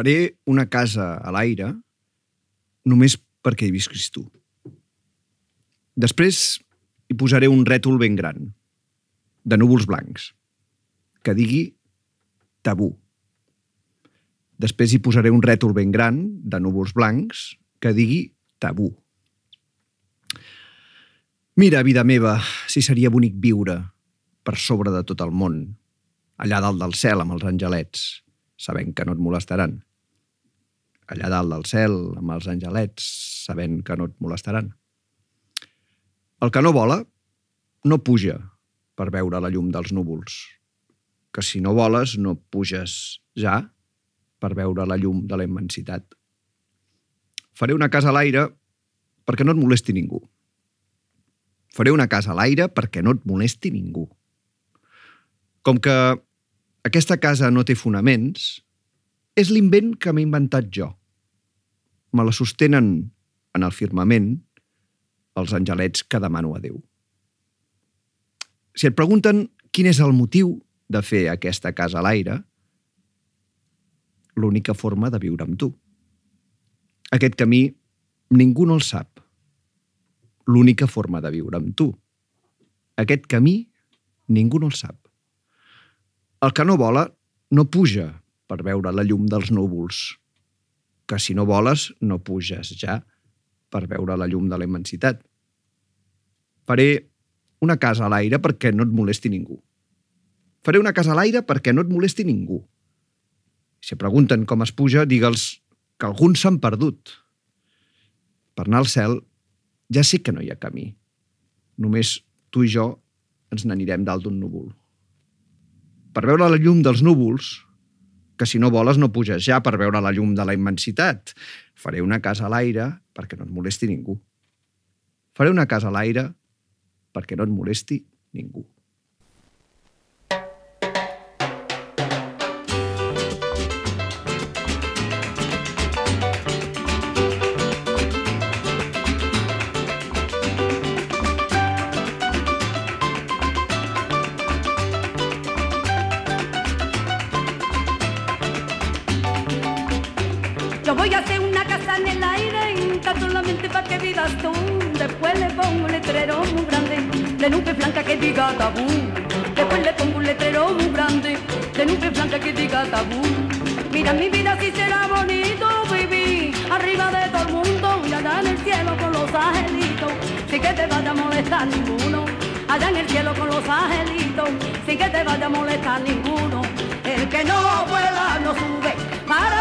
Faré una casa a l'aire només perquè hi visquis tu. Després hi posaré un rètol ben gran, de núvols blancs, que digui tabú. Després hi posaré un rètol ben gran, de núvols blancs, que digui tabú. Mira, vida meva, si seria bonic viure per sobre de tot el món, allà dalt del cel amb els angelets, sabent que no et molestaran. Allà dalt del cel amb els angelets, sabent que no et molestaran. El que no vola no puja per veure la llum dels núvols, que si no voles no puges ja per veure la llum de la immensitat. Faré una casa a l'aire perquè no et molesti ningú. Faré una casa a l'aire perquè no et molesti ningú. Com que aquesta casa no té fonaments, és l'invent que m'he inventat jo. Me la sostenen en el firmament els angelets que demano a Déu. Si et pregunten quin és el motiu de fer aquesta casa a l'aire, l'única forma de viure amb tu. Aquest camí ningú no el sap. L'única forma de viure amb tu. Aquest camí ningú no el sap. El que no vola no puja per veure la llum dels núvols, que si no voles no puges ja per veure la llum de la immensitat. Faré una casa a l'aire perquè no et molesti ningú. Faré una casa a l'aire perquè no et molesti ningú. Si pregunten com es puja, digue'ls que alguns s'han perdut. Per anar al cel ja sé que no hi ha camí. Només tu i jo ens n'anirem dalt d'un núvol. Per veure la llum dels núvols, que si no voles no puges ja per veure la llum de la immensitat. Faré una casa a l'aire perquè no et molesti ningú. Faré una casa a l'aire perquè no et molesti ningú. Blanca que diga tabú. Mira mi vida si será bonito vivir arriba de todo el mundo y allá en el cielo con los angelitos, sin que te vaya a molestar ninguno. Allá en el cielo con los angelitos, sin que te vaya a molestar ninguno. El que no vuela no sube para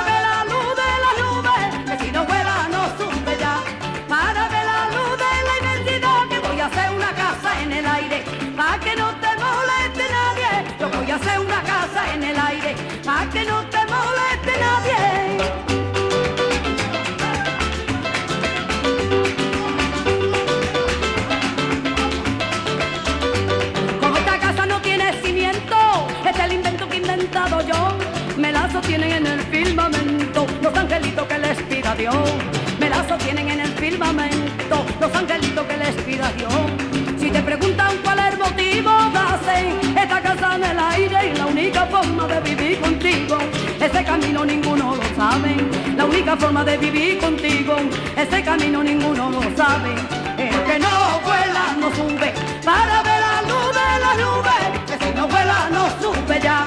camino ninguno lo sabe. La única forma de vivir contigo, ese camino ninguno lo sabe. El que no vuela no sube para ver la luz de la nube, que si no vuela no sube ya.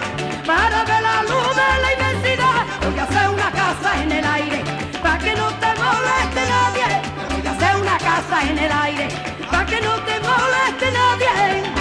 Para ver la luz de la inmensidad, voy a hacer una casa en el aire, para que no te moleste nadie. Voy a hacer una casa en el aire, para que no te moleste nadie.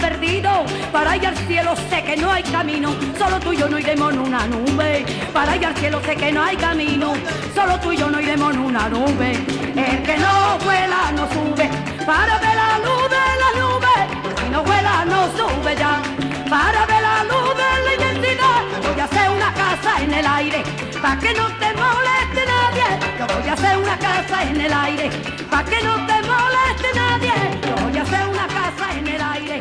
Van perdidos. Para ir al cielo sé que no hay camino, solo tú y yo no iremos en una nube. Para ir al cielo sé que no hay camino, solo tú y yo no iremos en una nube. El que no vuela no sube, para ver la luz de la nube. Si no vuela no sube ya, para ver la luz de la inmensidad. Voy a hacer una casa en el aire, para que no te moleste nadie. Yo voy a hacer una casa en el aire, para que no te moleste nadie. Yo voy a hacer una casa en el aire,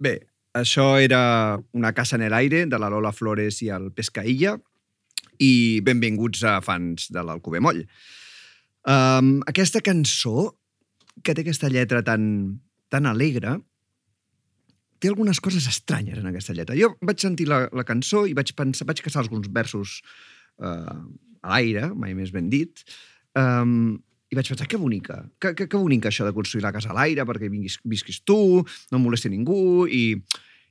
Bé, això era Una casa en el aire, de la Lola Flores i el Pescaïlla, i benvinguts a fans de l'Alcover Moll. Um, aquesta cançó, que té aquesta lletra tan, tan alegre, té algunes coses estranyes en aquesta lletra. Jo vaig sentir la, la cançó i vaig pensar, vaig caçar alguns versos uh, a l'aire, mai més ben dit, um, i vaig pensar, que bonica, que, que, que bonica això de construir la casa a l'aire perquè vinguis, visquis tu, no molesti ningú i,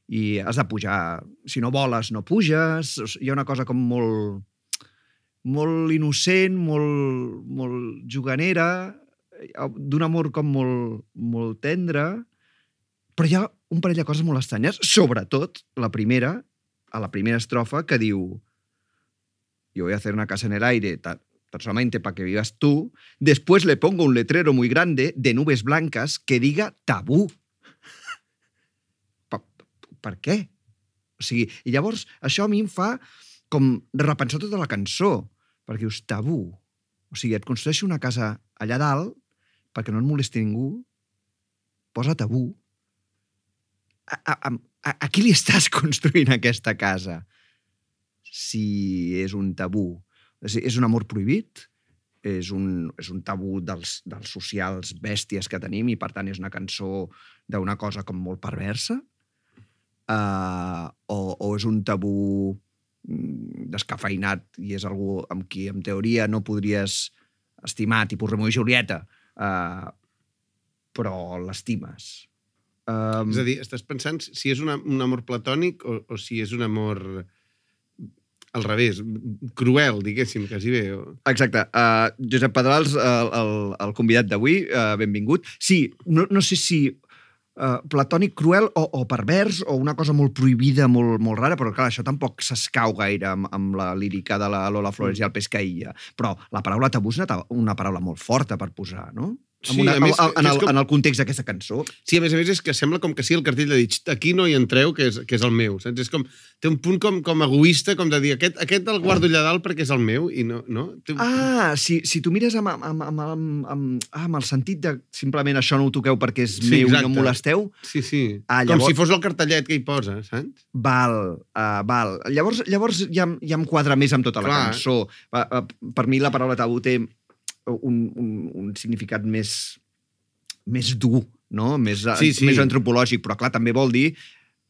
i has de pujar. Si no voles, no puges. Hi ha una cosa com molt, molt innocent, molt, molt juganera, d'un amor com molt, molt tendre, però hi ha un parell de coses molt estranyes, sobretot la primera, a la primera estrofa, que diu voy a hacer una casa en el aire, ta- tan solamente para que vivas tú. Después le pongo un letrero muy grande de nubes blancas que diga tabú. Per, per què? O sigui, i llavors això a mi em fa com repensar tota la cançó, perquè dius tabú. O sigui, et construeixo una casa allà dalt perquè no et molesti ningú, posa tabú. A, a, a, a qui li estàs construint aquesta casa? Si és un tabú. És, és un amor prohibit? És un, és un tabú dels, dels socials bèsties que tenim i, per tant, és una cançó d'una cosa com molt perversa? Uh, o, o és un tabú mm, descafeinat i és algú amb qui, en teoria, no podries estimar, tipus Romeo i Julieta, uh, però l'estimes. Um, És a dir, estàs pensant si és una, un amor platònic o, o si és un amor al revés, cruel, diguéssim, quasi bé. Exacte. Uh, Josep Pedrals, el, el, el convidat d'avui, uh, benvingut. Sí, no, no sé si uh, platònic cruel o, o pervers o una cosa molt prohibida, molt, molt rara, però clar, això tampoc s'escau gaire amb, amb la lírica de la Lola Flores mm. i el Pescaïlla. Però la paraula tabú és una, una paraula molt forta per posar, no? Sí, una, a més, en, el, com- en el context d'aquesta cançó. Sí, a més a més és que sembla com que sí el cartell de dir aquí no hi entreu, que és, que és el meu. Saps? És com, té un punt com, com egoista, com de dir aquest, aquest el guardo allà dalt perquè és el meu i no... no? Té... Ah, si, si tu mires amb, amb, amb, amb, amb, amb, ah, amb el sentit de simplement això no ho toqueu perquè és Sí, meu i no exacte. em molesteu, Sí, sí. Ah, Com llavors- si fos el cartellet que hi posa, saps? Val, uh, val. Llavors, llavors ja, ja em quadra més amb tota la Clar. cançó. Uh, uh, per mi la paraula tabú té un, un, un significat més, més dur, no? Més, eh, Sí, sí. més antropològic, però clar, també vol dir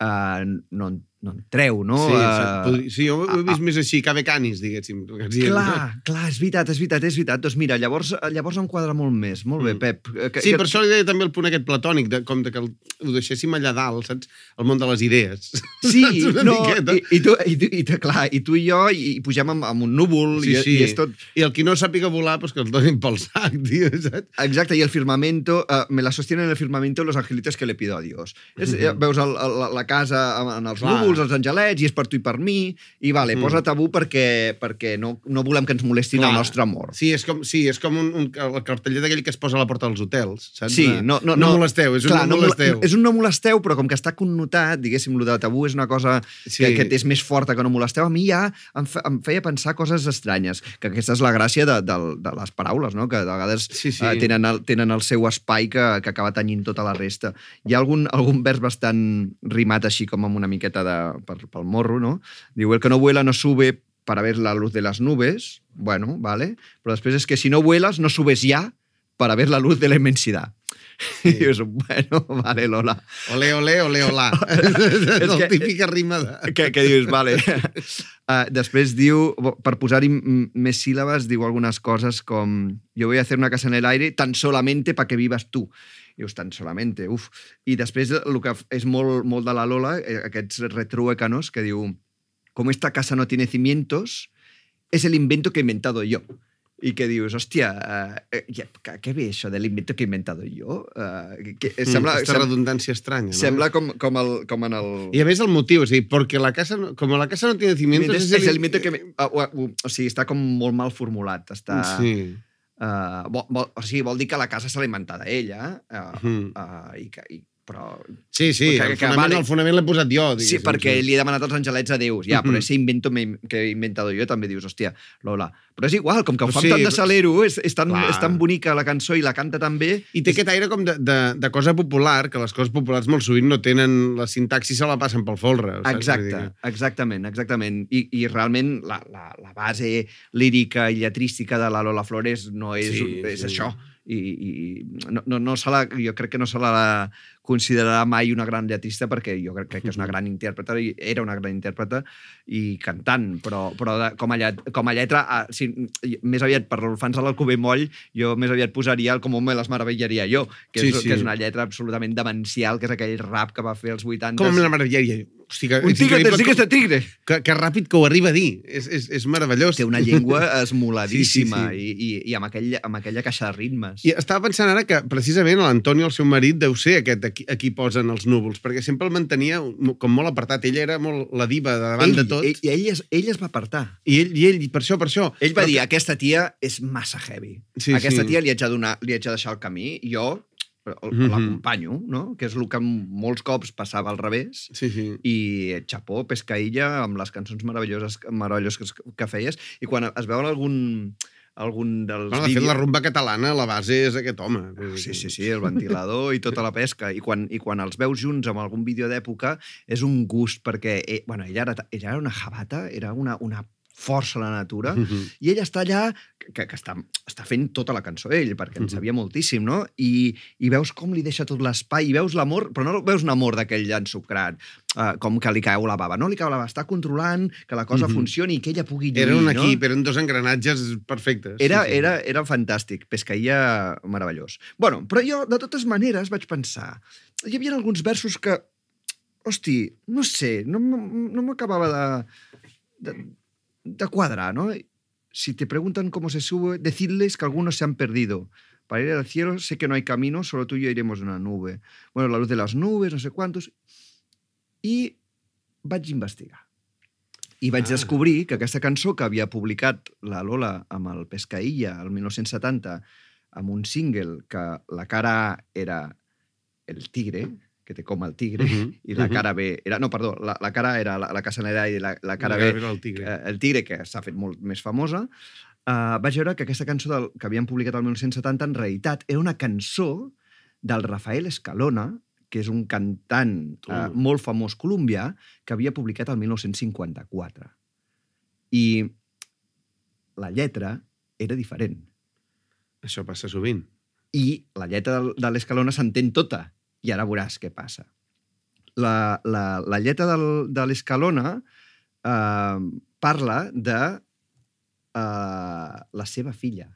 uh, no, no en treu, no? sí, Eh, sí, jo ho he vist més així, cabe canis, diguéssim. Clar, clar, és veritat, és veritat, és veritat. Doncs mira, llavors, llavors em quadra molt més. Molt bé, Mm. Pep. Eh, Que, Sí, que- per això li deia també el punt aquest platònic, de, com de que el, ho deixéssim allà dalt, saps? El món de les idees. Sí, no, miqueta. i, i, tu, i, tu, i, clar, i tu i jo i, i pugem amb, amb un núvol Sí, i, sí. i és tot... I el qui no sàpiga volar, pues que el donin pel sac, tio, saps? Exacte, i el firmamento, uh, me la sostienen en el firmamento los angelitos que le pido a Dios. És, Mhm. Veus el, el, la, casa en els Clar. Núvols, els angelets, i és per tu i per mi, i vale, Mm. posa tabú perquè, perquè no, no volem que ens molestin Clar. el nostre amor. Sí, és com, sí, és com un, un, el cartellet aquell que es posa a la porta dels hotels, saps? Sí, De- no, no, no molesteu, és un clar, no mole- molesteu. És un no molesteu, però com que està connotat, diguéssim, lo de tabú és una cosa Sí. que, que és més forta que no molesteu, a mi ja em, fe, em feia pensar coses estranyes, que aquesta és la gràcia de, de, de les paraules, no? que de vegades Sí, sí. eh, tenen, el, tenen el seu espai que, que acaba tenyint tota la resta. Hi ha algun, algun vers bastant rimat així com amb una miqueta de, per, pel morro, no? Diu, el que no vuela no sube para ver la luz de las nubes. Bueno, vale. Però després és que si no vuelas, no subes ya para ver la luz de la inmensidad. Sí. I dius, bueno, vale, Lola. Ole, ole, ole, olà. és la típica rima de... Que, que dius, vale. Uh, després diu, per posar-hi més síl·labes, diu algunes coses com voy a hacer una casa en el aire tan solamente para que vivas tú. Dius, tan solamente, uf. I després el que és molt, molt de la Lola, eh, aquests retruécanos, que diu como esta casa no tiene cimientos, es el invento que he inventado yo. i que dius, hòstia, uh, què, què ve això de l'invento que he inventado yo? Uh, que, Mm, sembla, Aquesta sem, redundància estranya, no? sembla com, com, el, com en el... I a més el motiu, és a dir, perquè la casa, no, com la casa no tiene cimientos... és, es és el invento que... me- Uh, uh, uh, o sigui, està com molt mal formulat. Està, Sí. Uh, vol, vol, o sigui, vol dir que la casa se l'ha inventada ella, uh, Mhm. uh, i que, i, però Sí, sí, Que- el que fonament, vale. el fonament l'he posat jo. Sí, perquè li he demanat als angelets a Déus. Ja, però Mhm. ese invento que he inventado jo també dius, hòstia, Lola. Però és igual, com que ho Però fa sí, amb tant de però- salero, és, és, tan, Clar. és tan bonica la cançó i la canta tan bé... I té aquest aire com de, de, de cosa popular, que les coses populars molt sovint no tenen la sintaxi, se la passen pel folre. saps? Exacte, que- exactament, exactament. I, i realment la, la, la base lírica i lletrística de la Lola Flores no és, Sí, és sí. això. I, i no, no, no se la, jo crec que no se la considerarà mai una gran lletrista perquè jo crec, crec que és una gran intèrpreta i era una gran intèrpreta i cantant, però, però de, com, a llet, com a lletra, ah, sí, més aviat per fans de l'Alcover Moll, jo més aviat posaria el Com me les meravillaria jo, que, Sí, és, sí. que és una lletra absolutament demencial, que és aquell rap que va fer als 80. Com amb la meravillaria. Hosti, que, Un tigre, sí que com- és tigre. que, que ràpid que ho arriba a dir. És, és, és meravellós. Té una llengua esmoladíssima Sí, sí, I, i, i amb, aquell, amb aquella caixa de ritmes. I estava pensant ara que precisament l'Antonio, el seu marit, deu ser aquest a qui, a qui posen els núvols, perquè sempre el mantenia com molt apartat. Ella era molt la diva de davant ell, de tot. Ell, ell, es, ell es va apartar. I ell, i ell, per això, per això. Ell va Però dir, que- aquesta tia és massa heavy. Sí, aquesta sí. tia li haig, de donar, li haig de deixar el camí. Jo. L'acompanyo, no? que és el que molts cops passava al revés. Sí, sí. i Chapó, Pescaïlla, amb les cançons meravelloses, meravelloses que, que feies. I quan es veu en algun, algun dels Bueno, de fet, la rumba catalana, la base és aquest home. Sí, sí, sí, el ventilador i tota la pesca. I quan, i quan els veus junts amb algun vídeo d'època és un gust, perquè eh, bueno, ella, era, ella era una jabata, era una, una força la natura, Mhm. i ell està allà, que, que està, està fent tota la cançó ell, perquè en Mhm. sabia moltíssim, no? I, I veus com li deixa tot l'espai, i veus l'amor, però no veus un amor d'aquell ensucrat, uh, com que li cau la bava. No li cau la bava, està controlant que la cosa Mhm. funcioni i que ella pugui lluir, Era un no? equip, eren dos engranatges perfectes. Era, sí, sí. era, era fantàstic, pescaïa meravellós. bueno, però jo, de totes maneres, vaig pensar... Hi havia alguns versos que, hosti, no sé, no, m- no m'acabava de, de, de quadrar, ¿no? Si te preguntan cómo se sube, decirles que algunos se han perdido. Para ir al cielo sé que no hay camino, solo tú y yo iremos en una nube. Bueno, la luz de las nubes, no sé quantos... I vaig investigar. I vaig Ah. descobrir que aquesta cançó que havia publicat la Lola amb el Pescaïlla el 1970 amb un single que la cara era el tigre, que te coma el tigre, Mhm, i la cara B era... No, perdó, la, la cara era la, la casanera i la, la cara La B era el tigre. eh, el tigre, que s'ha fet molt més famosa, uh, vaig veure que aquesta cançó del, que havien publicat el 1970 en realitat era una cançó del Rafael Escalona, que és un cantant uh, molt famós colombià, que havia publicat el 1954. I la lletra era diferent. Això passa sovint. I la lletra de l'Escalona s'entén tota. I ara veuràs què passa. La, la, la lletra del, de l'Escalona eh, parla de eh, la seva filla,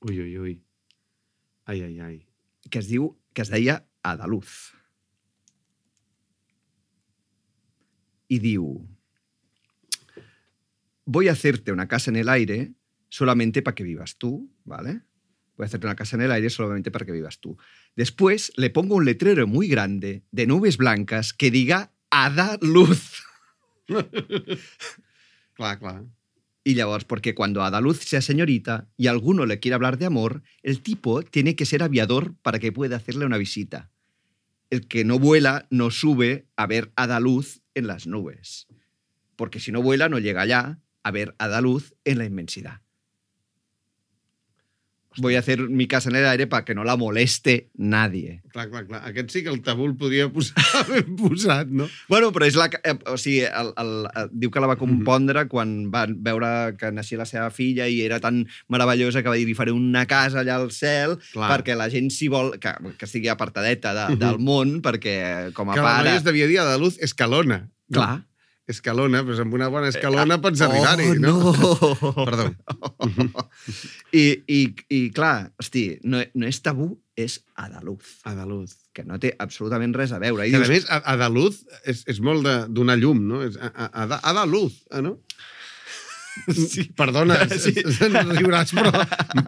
Ui, ui, ui. Ai, ai, ai. que es diu que es deia Adaluz. I diu Voy a hacerte una casa en el aire solamente para que vivas tú, ¿vale? Voy a hacerte una casa en el aire solamente para que vivas tú. Después le pongo un letrero muy grande de nubes blancas que diga Ada Luz. Clar, clar. Y llavors, porque cuando Ada Luz sea señorita y alguno le quiere hablar de amor, el tipo tiene que ser aviador para que pueda hacerle una visita. El que no vuela no sube a ver a Ada Luz en las nubes. Porque si no vuela, no llega allá a ver a Ada Luz en la inmensidad. Voy a hacer mi casa en el aire para que no la moleste nadie. Clar, clar, clar. Aquest sí que el tabú el podia posar ben posat, no? Bueno, però és la... eh, O sigui, el, el, el, diu que la va compondre quan van veure que naixia la seva filla i era tan meravellosa que va dir li faré una casa allà al cel Clar. perquè la gent s'hi vol... Que, que estigui apartadeta de, del món perquè com a Que la pare... noia es devia dir a la luz escalona. No? Escalona, doncs amb una bona escalona pots arribar-hi, oh, no? no! Perdó. I, i, I clar, hosti, no, no és tabú, és Adaluz, Adaluz. que no té absolutament res a veure. I I a més, Adaluz és, és molt de donar llum, no? És a- a- Ada- Adaluz, eh, no? Sí. Perdona, Sí. sí. riuràs, però,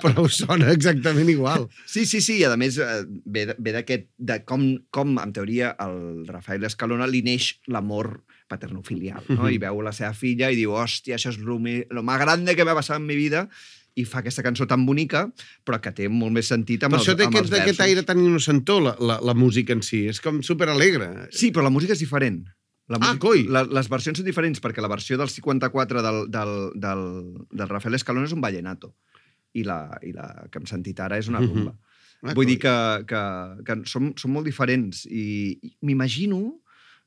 però us sona exactament igual. Sí, sí, sí, i a més eh, ve, ve d'aquest, de com, com, en teoria, el Rafael Escalona li neix l'amor paternofilial, no? I veu la seva filla i diu, hòstia, això és lo más grande que m'ha passat en mi vida, i fa aquesta cançó tan bonica, però que té molt més sentit amb Per els, això té amb els aquest, aire tan innocentó, la, la, la música en si. És com superalegre. Sí, però la música és diferent. La Ah, coi! La, les versions són diferents, perquè la versió del 54 del, del, del, del Rafael Escalona és un vallenato, i la, i la que hem sentit ara és una rumba. Ah, Vull dir coi. que, que, que són, són molt diferents i, i m'imagino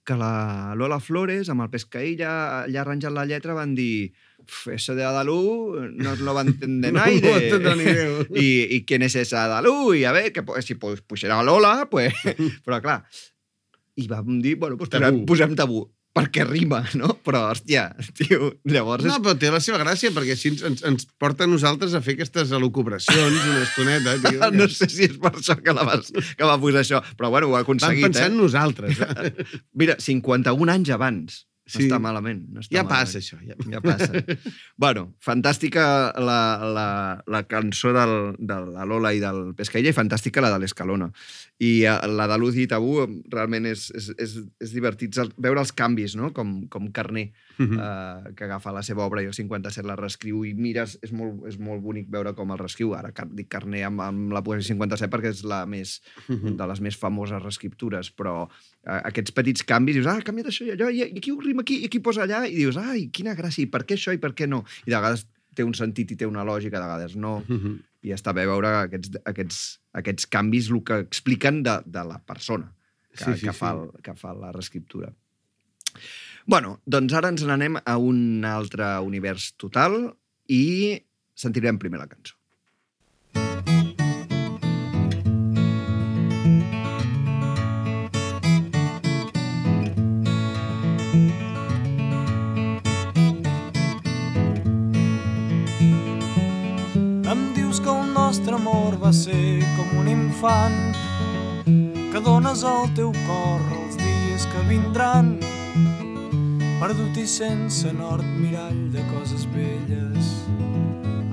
que la Lola Flores amb el Pescaïlla allà arranjant la lletra van dir "Uf, eso de Adalú no lo va a entender No nadie. entendrà ni. I, I quién es esa Adalú? I a ver, que pues, si pues, pusiera Lola, pues... Però clar, i vam dir, bueno, pues, Tabú. posem tabú perquè rima, no? Però, hòstia, tio, llavors No, però té la seva gràcia, perquè així ens, ens, ens porta a nosaltres a fer aquestes elucubracions una estoneta, tio. No sé si és per això que, la vas, que va posar això, però bueno, ho ha Vam aconseguit, pensar eh? en nosaltres. Eh? Mira, 51 anys abans. No Sí. està malament. No està Ja malament. passa, això. Ja. Ja passa. bueno, fantàstica la, la, la cançó del, de la Lola i del Pescaïlla i fantàstica la de l'Escalona. I eh, la de Luz i Tabú realment és, és, és, és divertit veure els canvis, no? com, com Carné, Mhm. eh, que agafa la seva obra i el 57 la reescriu i mires, és molt, és molt bonic veure com el reescriu. Ara dic Carné amb, amb la poesia 57 perquè és la més, Mhm. de les més famoses reescriptures, però aquests petits canvis, dius, ah, ha canviat això i allò, i, aquí ho rima aquí, i aquí posa allà, i dius, ai, quina gràcia, i per què això i per què no? I de vegades té un sentit i té una lògica, de vegades no, Mhm. i està bé veure aquests, aquests, aquests canvis, el que expliquen de, de la persona que, Sí, sí, que, fa sí. el, que fa la reescriptura. Bueno, doncs ara ens n'anem a un altre univers total i sentirem primer la cançó. Em dius que el nostre amor va ser com un infant que dones al teu cor els dies que vindran perdut i sense nord mirall de coses velles.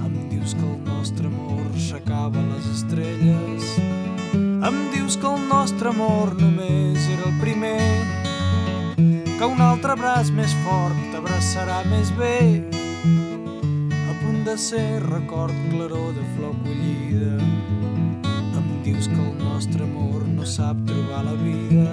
Em dius que el nostre amor s'acaba les estrelles. Em dius que el nostre amor només era el primer que un altre braç més fort t'abraçarà més bé de ser record claror de flor collida. Em dius que el nostre amor no sap trobar la vida.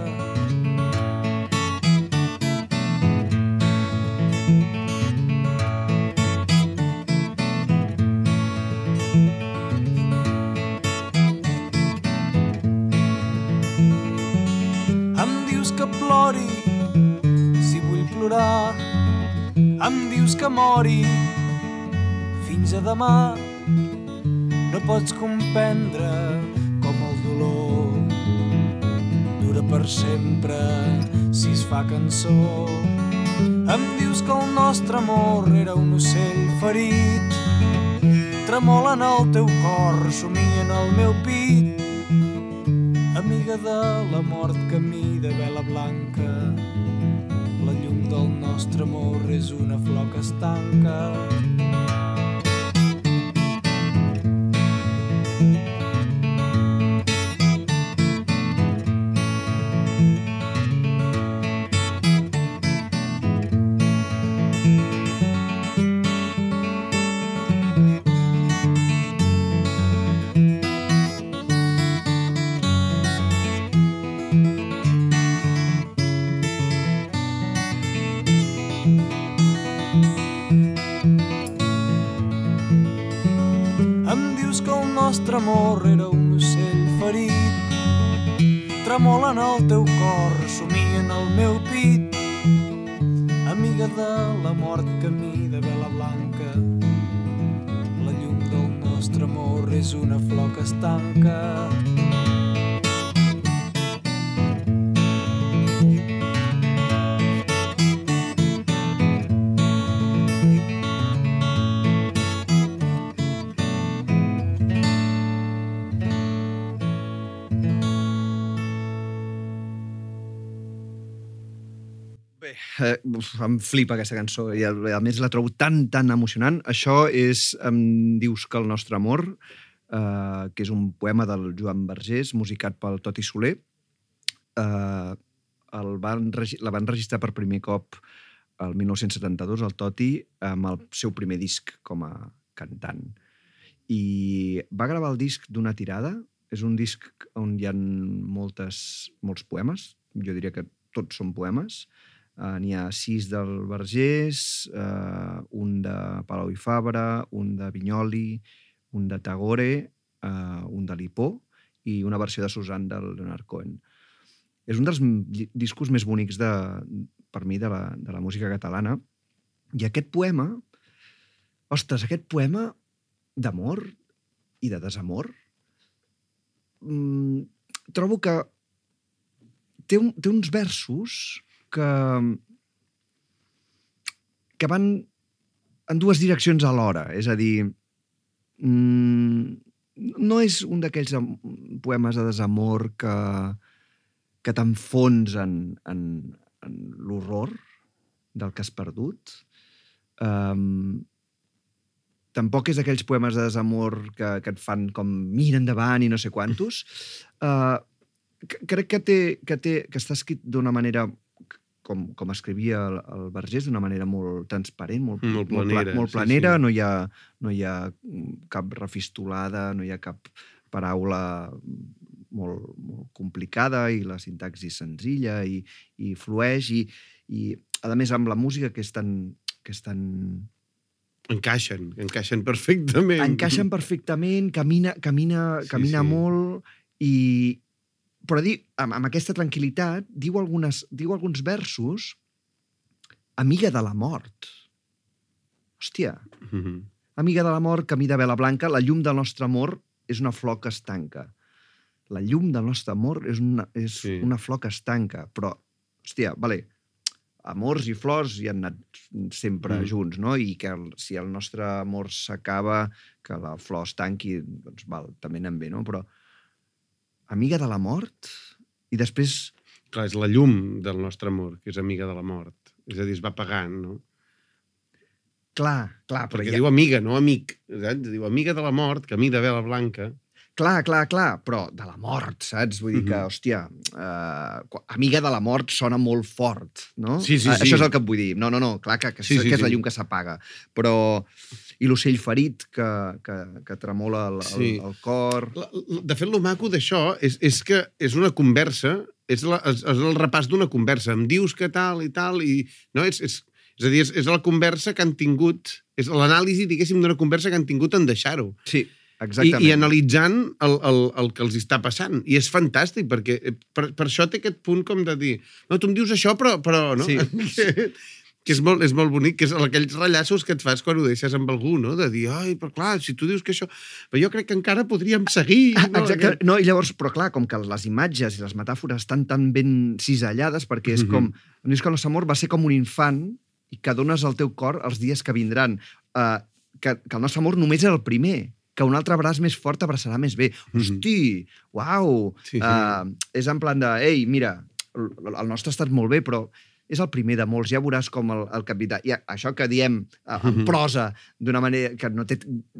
Em dius que plori si vull plorar. Em dius que mori fins a demà. No pots comprendre com el dolor dura per sempre si es fa cançó. Em dius que el nostre amor era un ocell ferit. Tremola en el teu cor somia en el meu pit. Amiga de la mort camí de vela blanca la llum del nostre amor és una flor que es tanca de la mort camí de vela blanca la llum del nostre amor és una flor que es tanca eh, em flipa aquesta cançó i a, més la trobo tan, tan emocionant. Això és Em dius que el nostre amor, eh, que és un poema del Joan Vergés, musicat pel Toti Soler. Eh, el van, la van registrar per primer cop el 1972, el Toti, amb el seu primer disc com a cantant. I va gravar el disc d'una tirada. És un disc on hi ha moltes, molts poemes. Jo diria que tots són poemes. Uh, N'hi ha sis del Vergés, uh, un de Palau i Fabra, un de Vinyoli, un de Tagore, uh, un de Lipó i una versió de Susan del Leonard Cohen. És un dels discos més bonics de, per mi de la, de la música catalana. I aquest poema, ostres, aquest poema d'amor i de desamor, mm, trobo que té, un, té uns versos que, que van en dues direccions alhora. És a dir, mm, no és un d'aquells poemes de desamor que, que t'enfonsen en, en l'horror del que has perdut. Um, tampoc és d'aquells poemes de desamor que, que et fan com mira endavant i no sé quantos. Uh, crec que, té, que, té, que està escrit d'una manera com, com escrivia el, el Vergés, d'una manera molt transparent, molt, Molt molt, planera, pla- molt sí, planera sí. No, hi ha, no hi ha cap refistolada, no hi ha cap paraula molt, molt complicada i la sintaxi senzilla i, i flueix i, i, a més, amb la música que és tan, que és tan Encaixen, encaixen perfectament. encaixen perfectament, camina, camina, Sí, camina sí. molt i... Però di, amb, amb aquesta tranquil·litat diu, algunes, diu alguns versos amiga de la mort. Hòstia, Mhm. amiga de la mort, camí de vela blanca, la llum del nostre amor és una flor que es tanca. La llum del nostre amor és una, és Sí. una flor que es tanca, però, hòstia, vale, amors i flors hi han anat sempre Mm. mm. junts, no? I que el, si el nostre amor s'acaba, que la flor es tanqui, doncs val, també anem bé, no? Però amiga de la mort i després Clar, és la llum del nostre amor, que és amiga de la mort. És a dir, es va apagant, no? clar, clar, però Perquè ja, diu amiga, no amic. Saps? Diu amiga de la mort, camí de vela blanca. Clar, clar, clar, però de la mort, saps? Vull dir que, Mhm. hòstia, uh, amiga de la mort sona molt fort, no? Sí, sí, Eh, sí. Això és el que et vull dir. No, no, no, clar que, que, Sí, sí, que és la sí. llum que s'apaga. Però... I l'ocell ferit que, que, que tremola el, Sí. el, el cor... La- la- De fet, lo maco d'això és, és que és una conversa, és, la, és, és el repàs d'una conversa. Em dius que tal i tal, i... No, és, és, és a dir, és, és la conversa que han tingut, és l'anàlisi, diguéssim, d'una conversa que han tingut en deixar-ho. Sí, exactament. i analitzant el, el, el que els està passant. I és fantàstic, perquè eh, per, per això té aquest punt com de dir no, tu em dius això, però... però no? Sí. que, que és molt, és molt bonic, que és aquells rellassos que et fas quan ho deixes amb algú, no? De dir, ai, però clar, si tu dius que això... Però jo crec que encara podríem seguir. Ah, No? Exacte. No, i llavors, però clar, com que les imatges i les metàfores estan tan ben cisellades, perquè és com... Em dius que el nostre amor va ser com un infant i que dones al teu cor els dies que vindran. Uh, que, que el nostre amor només era el primer que un altre braç més fort abraçarà més bé. Mhm. Hosti, uau! Sí, sí. Uh, és en plan de, ei, mira, el, nostre ha estat molt bé, però és el primer de molts, ja veuràs com el, el capità... I això que diem uh, en Mhm. prosa d'una manera que no té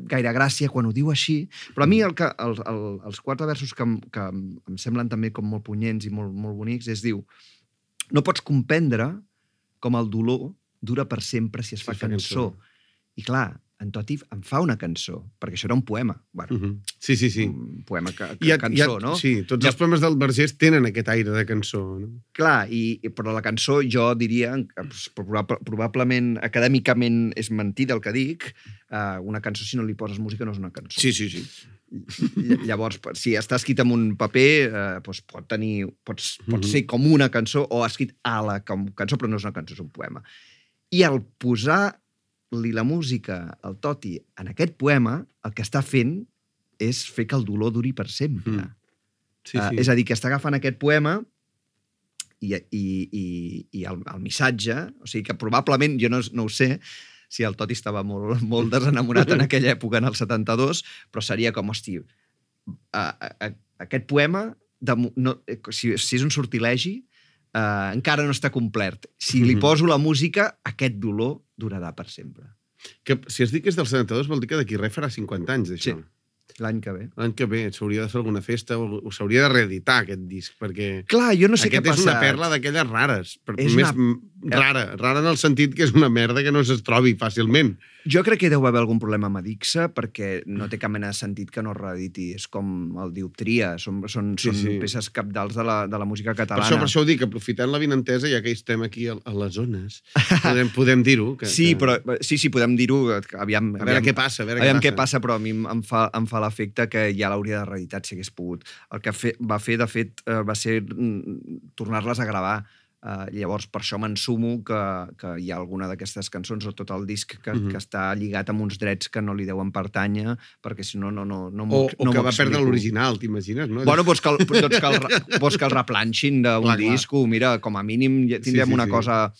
gaire gràcia quan ho diu així, però a mi el que, el, el, els quatre versos que, que em, em semblen també com molt punyents i molt, molt bonics és, diu, no pots comprendre com el dolor dura per sempre si es fa Si cançó. I clar, en Toti em fa una cançó, perquè això era un poema. Bueno, Mhm. Sí, sí, sí. un poema que, que ha, cançó, ha, no? Sí, tots Ja- els poemes del Vergés tenen aquest aire de cançó. No? Clar, i, però la cançó jo diria, probable, probablement acadèmicament és mentida el que dic, uh, una cançó si no li poses música no és una cançó. Sí, sí, sí. Ll- Llavors, si està escrit en un paper, eh, doncs pot tenir, pots, pot Mhm. ser com una cançó o escrit a la com cançó, però no és una cançó, és un poema. I al posar-li la música al Toti en aquest poema, el que està fent és fer que el dolor duri per sempre. Mhm. Sí, Uh, sí. és a dir, que està agafant aquest poema i, i, i, i el, el missatge, o sigui que probablement, jo no, no ho sé, si el Toti estava molt, molt desenamorat en aquella època, en el 72, però seria com, hosti, a, a, a, aquest poema, de, no, eh, si, si és un sortilegi, uh, encara no està complert. Si li Mhm. poso la música, aquest dolor durarà per sempre. Que, si es diu que és del 72, vol dir que d'aquí res farà 50 anys, d'això. Sí. L'any que ve. L'any que ve s'hauria de fer alguna festa o, o s'hauria de reeditar aquest disc, perquè Clar, jo no sé aquest què ha és passat. una perla d'aquelles rares. Per, És més una... rara. Rara en el sentit que és una merda que no es trobi fàcilment. Jo crec que deu haver algun problema amb Adixa perquè no té cap mena de sentit que no es reediti. És com el Dioptria, són, són, Sí, són sí. peces capdals de la, de la música Per catalana. això, per això ho dic, aprofitant la vinentesa, ja que estem aquí a, a les zones, podem, podem dir-ho. Que, Sí, que... però, sí, sí, podem dir-ho. Aviam, A veure aviam, què passa, a veure Aviam què què passa, però a mi em- fa, em fa l'efecte que ja l'hauria de reeditat si hagués pogut. El que fe, va fer, de fet, eh, va ser mm, tornar-les a gravar. Uh, llavors, per això m'ensumo que, que hi ha alguna d'aquestes cançons o tot el disc que, Mhm. que està lligat amb uns drets que no li deuen pertànyer, perquè si no, no, no, no O, o no que va perdre l'original, t'imagines, no? Bueno, doncs que el, doncs que el, doncs que el replanxin d'un disco. Mira, com a mínim ja tindrem Sí, sí, una sí. cosa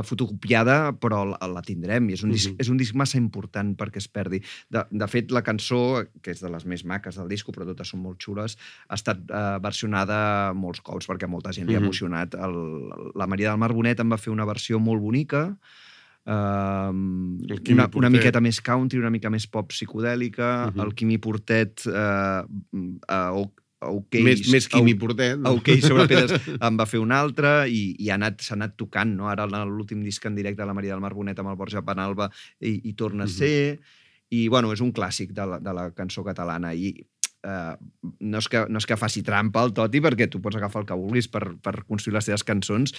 fotocopiada, però la, la tindrem. I és un, disc, Mhm. és un disc massa important perquè es perdi. De, de fet, la cançó, que és de les més maques del disco, però totes són molt xules, ha estat eh, versionada molts cops perquè molta gent li ha Mhm. emocionat. El, la Maria del Mar Bonet en va fer una versió molt bonica, Um, Quimi una, una miqueta més country, una mica més pop psicodèlica, Mhm. el Quimi Portet uh, uh, ok, més, més Quimi Portet. no? Ok, sobre pedres en va fer un altre i, i ha anat, s'ha anat tocant, no? Ara l'últim disc en directe de la Maria del Mar Bonet amb el Borja Penalba i, i torna a Mhm. ser... I, bueno, és un clàssic de la, de la cançó catalana i eh, no, és que, no és que faci trampa el Toti perquè tu pots agafar el que vulguis per, per construir les teves cançons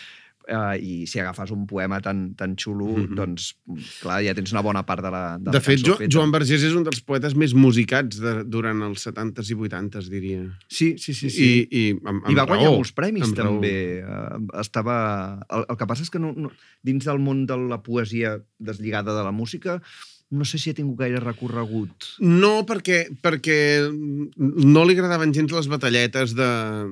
eh, i si agafes un poema tan, tan xulo, Mhm. doncs, clar, ja tens una bona part de la, de De la fet, jo, feta. Joan Vergés és un dels poetes més musicats de, durant els 70s i 80s, diria. Sí, sí, sí. sí. I, i, amb, amb I va guanyar raó, molts premis, amb raó. també. Uh, estava... El, el que passa és que no, no, dins del món de la poesia deslligada de la música, no sé si ha tingut gaire recorregut. No, perquè, perquè no li agradaven gens les batalletes de,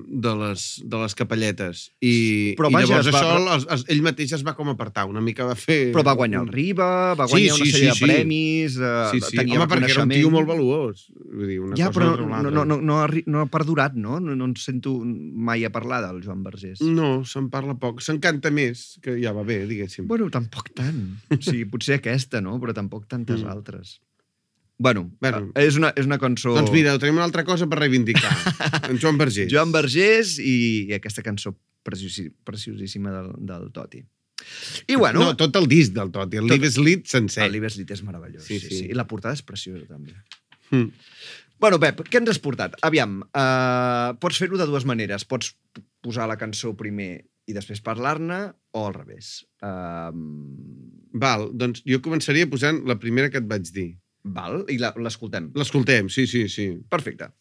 de, les, de les capelletes. I, Però i vaja, llavors va- això es, es, ell mateix es va com apartar, una mica va fer... Però va guanyar el Riba, va Sí, guanyar sí, una sèrie sí, sí. de premis, uh, Sí, sí. tenia Home, perquè era un tio molt valuós. Vull dir, una Ja, cosa però no no, no, no, ha, no ha perdurat, no? no? No en sento mai a parlar del Joan Vergés. No, se'n parla poc. Se'n canta més, que ja va bé, diguéssim. Bueno, tampoc tant. O sigui, potser aquesta, no? Però tampoc tantes Mm. altres. Bueno, Bueno. eh, és una, és una cançó... Doncs mira, tenim una altra cosa per reivindicar. en Joan Vergés. Joan Vergés i, i aquesta cançó preciosi, preciosíssima del, del Toti. I bueno, No, tot el disc del Toti, el Tot- Live Slit sencer. el Liberslit és meravellós. Sí, Sí, sí, sí. I la portada és preciosa, també. Mm. Bueno, Pep, què ens has portat? Aviam, uh, pots fer-ho de dues maneres. Pots posar la cançó primer i després parlar-ne, o al revés. Uh, Val, doncs jo començaria posant la primera que et vaig dir. val? I la- l'escoltem. L'escoltem, sí, sí, sí. Perfecte.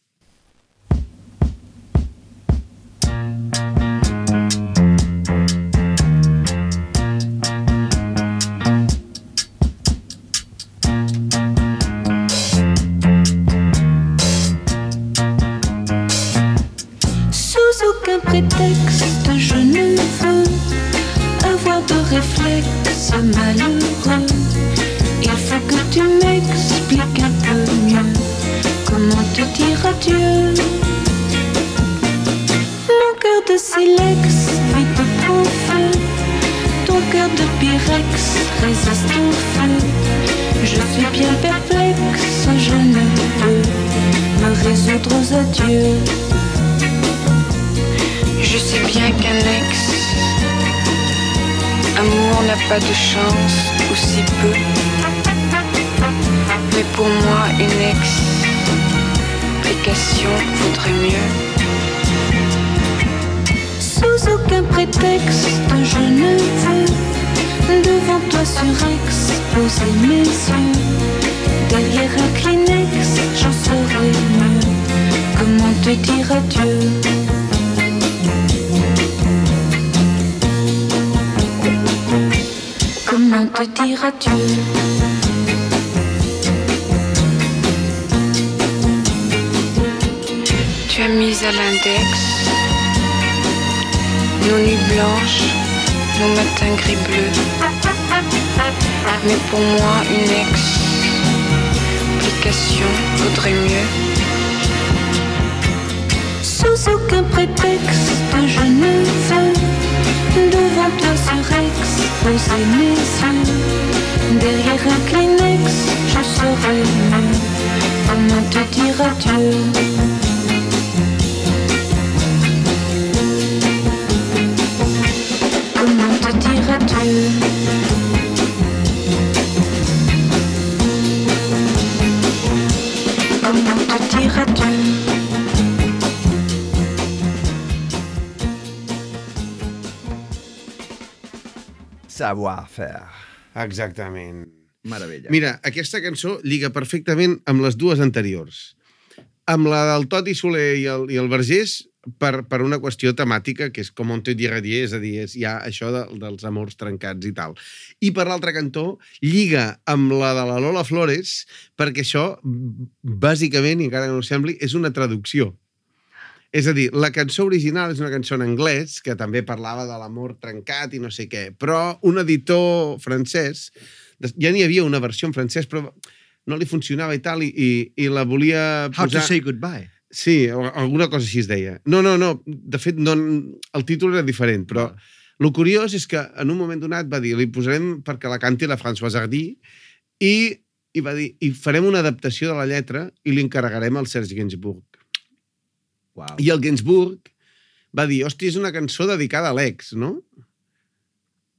De silex vite prend feu. Ton cœur de pyrex résiste au feu. Je suis bien perplexe, je ne peux me résoudre aux adieux. Je sais bien qu'un ex amour n'a pas de chance, ou si peu. Mais pour moi, une explication vaudrait mieux. Sous aucun prétexte, je ne veux devant toi surex poser mes yeux. Derrière un Kleenex, j'en saurais mieux. Comment te dire adieu? Comment te dire adieu? Tu as mis à l'index nos nuits blanches, nos matins gris bleus. Mais pour moi, une explication vaudrait mieux. Sous aucun prétexte, je ne veux bientôt surexposer mes yeux. Derrière un Kleenex, je serai mieux. Comment te dire adieu Savoir-faire. Exactament. Meravella. Mira, aquesta cançó lliga perfectament amb les dues anteriors. Amb la del Toti Soler i el, i el Vergés, per, per una qüestió temàtica, que és com on te dire dir, és a dir, és ja això de, dels amors trencats i tal. I per l'altre cantó, lliga amb la de la Lola Flores, perquè això, bàsicament, i encara que no ho sembli, és una traducció. És a dir, la cançó original és una cançó en anglès que també parlava de l'amor trencat i no sé què, però un editor francès, ja n'hi havia una versió en francès, però no li funcionava i tal, i, i, i la volia How posar... to say goodbye. Sí, alguna cosa així es deia. No, no, no, de fet, no, el títol era diferent, però el curiós és que en un moment donat va dir li posarem perquè la canti la Françoise Hardy i, i va dir i farem una adaptació de la lletra i li encarregarem al Serge Gainsbourg. Wow. I el Gainsbourg va dir, hòstia, és una cançó dedicada a l'ex, no?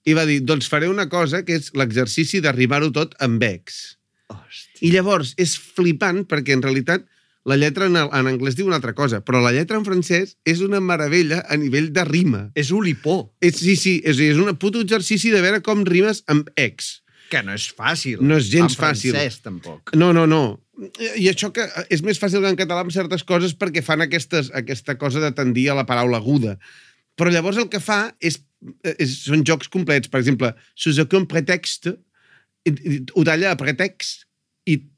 I va dir, doncs faré una cosa que és l'exercici d'arribar-ho tot amb ex. Hòstia. I llavors és flipant perquè en realitat la lletra en, en anglès diu una altra cosa, però la lletra en francès és una meravella a nivell de rima. És olipó, És, sí, sí, és, és un puto exercici de veure com rimes amb ex. que no és fàcil. No és gens en francès, fàcil. tampoc. No, no, no. I això que és més fàcil que en català amb certes coses perquè fan aquestes, aquesta cosa de tendir a la paraula aguda. Però llavors el que fa és, és són jocs complets. Per exemple, sous i- i- ho talla a pretext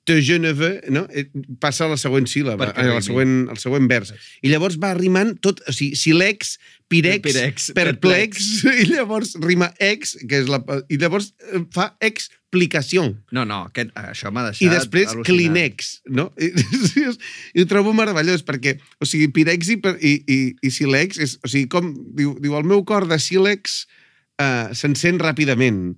te je ne veux, no? Eh, passa a la següent síl·laba, Perquè al rimi. següent, al següent vers. I llavors va rimant tot, o sigui, silex, pirex, Pirex, perplex, i llavors rima ex, que és la, i llavors eh, fa explicació. No, no, aquest, això m'ha deixat I després al·lucinat. Kleenex, no? I, I ho trobo meravellós, perquè, o sigui, Pirex i, i, i, i Silex, és, o sigui, com, diu, diu, el meu cor de Silex uh, s'encén ràpidament.